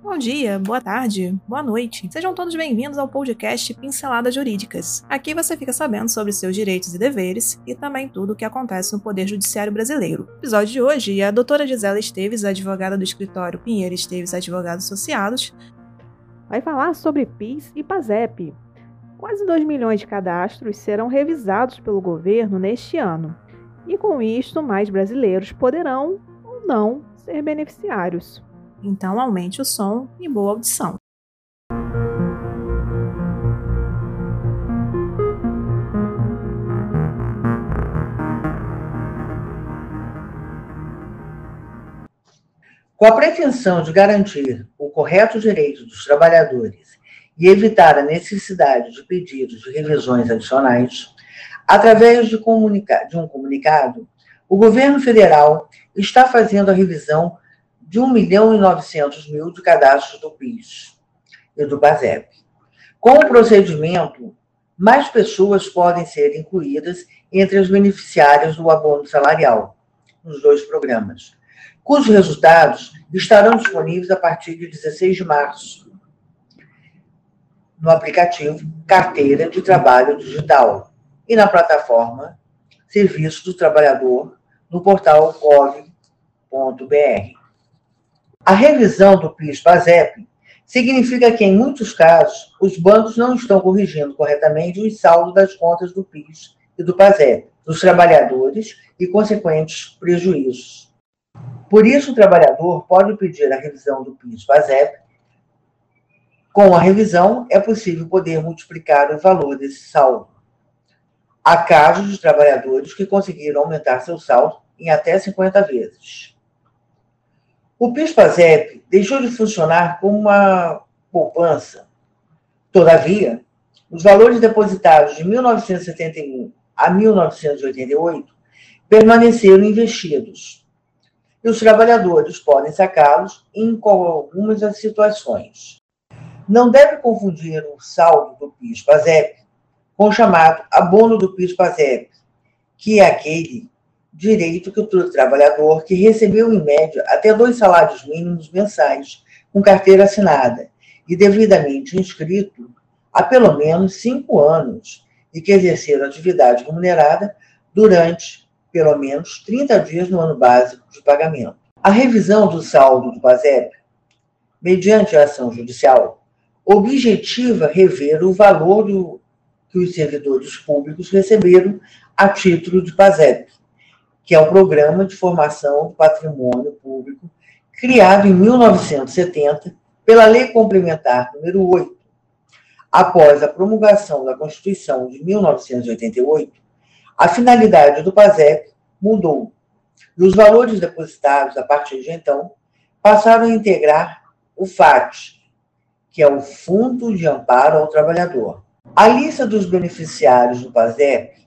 Bom dia, boa tarde, boa noite. Sejam todos bem-vindos ao podcast Pinceladas Jurídicas. Aqui você fica sabendo sobre seus direitos e deveres e também tudo o que acontece no Poder Judiciário Brasileiro. No episódio de hoje, a doutora Gisela Esteves, advogada do escritório Pinheiro Esteves Advogados Associados, vai falar sobre PIS e PASEP. Quase 2 milhões de cadastros serão revisados pelo governo neste ano. E com isto, mais brasileiros poderão ou não ser beneficiários então aumente o som e boa audição. Com a pretensão de garantir o correto direito dos trabalhadores e evitar a necessidade de pedidos de revisões adicionais, através de, de um comunicado, o governo federal está fazendo a revisão de 1 milhão e 900 mil de cadastros do PIS e do PASEP. Com o procedimento, mais pessoas podem ser incluídas entre as beneficiárias do abono salarial, nos dois programas, cujos resultados estarão disponíveis a partir de 16 de março no aplicativo Carteira de Trabalho Digital e na plataforma Serviço do Trabalhador no portal gov.br. A revisão do PIS-PASEP significa que, em muitos casos, os bancos não estão corrigindo corretamente os saldos das contas do PIS e do PASEP, dos trabalhadores e consequentes prejuízos. Por isso, o trabalhador pode pedir a revisão do PIS-PASEP. Com a revisão, é possível poder multiplicar o valor desse saldo. Há casos de trabalhadores que conseguiram aumentar seu saldo em até 50 vezes. O PIS-PASEP deixou de funcionar como uma poupança. Todavia, os valores depositados de 1971 a 1988 permaneceram investidos. E os trabalhadores podem sacá-los em algumas das situações. Não deve confundir o saldo do PIS-PASEP com o chamado abono do PIS-PASEP, que é aquele direito que o trabalhador que recebeu, em média, até dois salários mínimos mensais com carteira assinada e devidamente inscrito há pelo menos cinco anos e que exerceram atividade remunerada durante pelo menos 30 dias no ano básico de pagamento. A revisão do saldo do PASEP, mediante a ação judicial, objetiva rever o valor do, que os servidores públicos receberam a título de PASEP, que é o Programa de Formação do Patrimônio Público, criado em 1970 pela Lei Complementar número 8. Após a promulgação da Constituição de 1988, a finalidade do PASEP mudou e os valores depositados a partir de então passaram a integrar o FAT, que é o Fundo de Amparo ao Trabalhador. A lista dos beneficiários do PASEP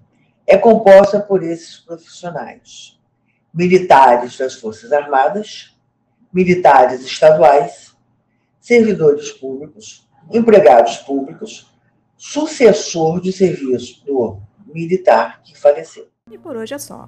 é composta por esses profissionais: militares das Forças Armadas, militares estaduais, servidores públicos, empregados públicos, sucessor de serviço do militar que faleceu. E por hoje é só.